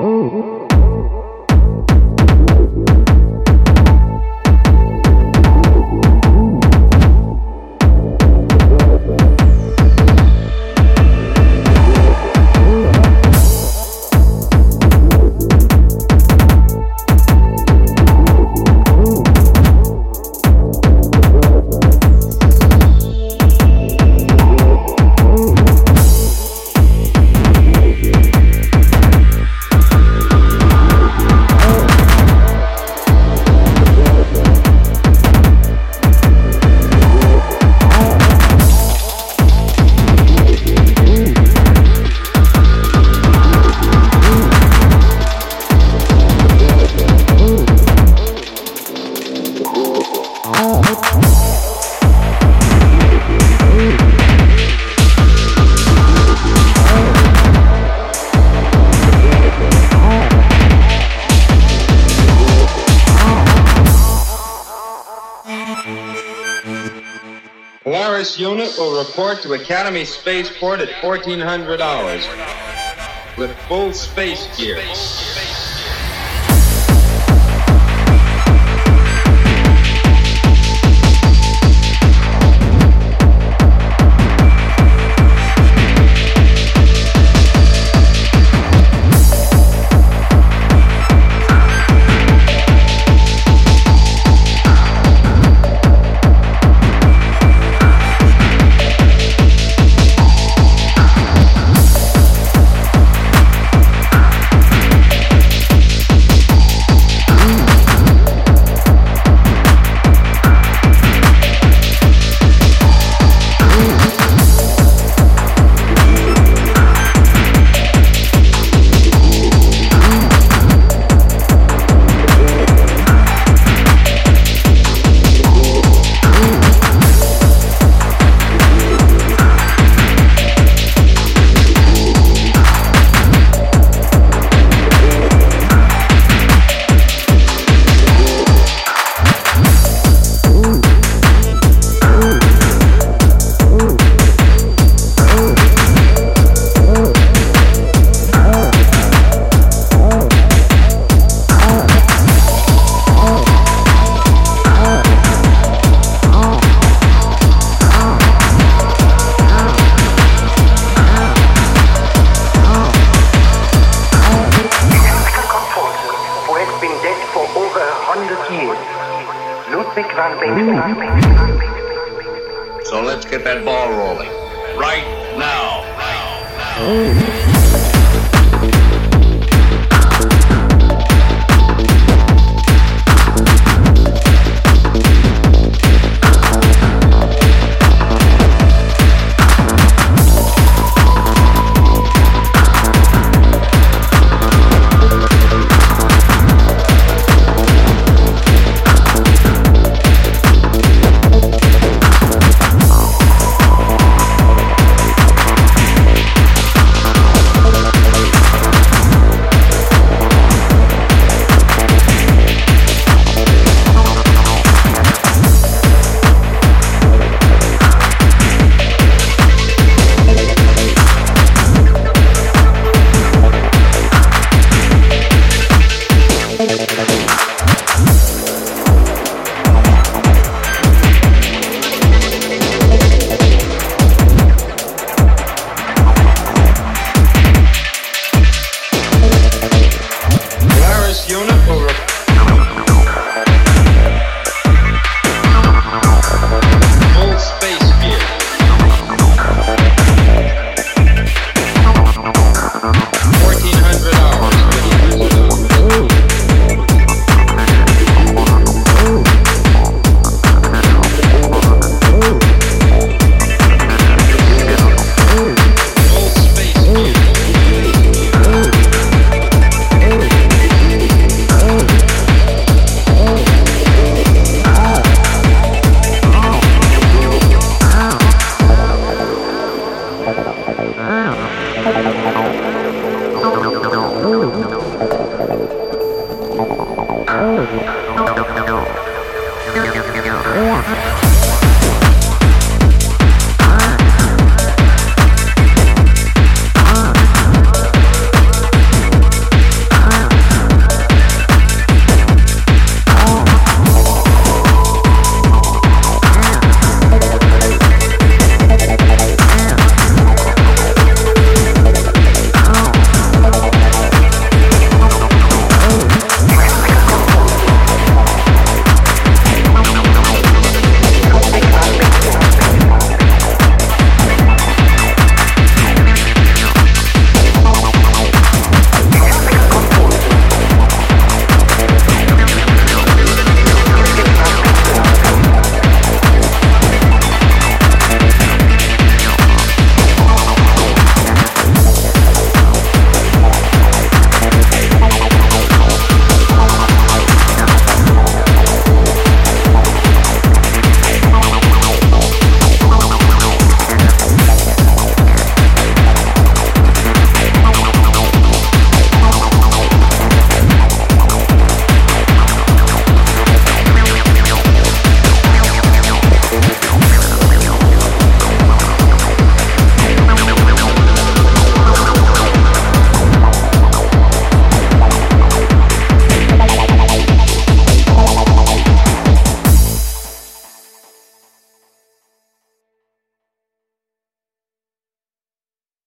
Oh. Report to Academy Spaceport at 1400 hours with full space gear. So let's get that ball rolling right now. now, now. Oh. Oh.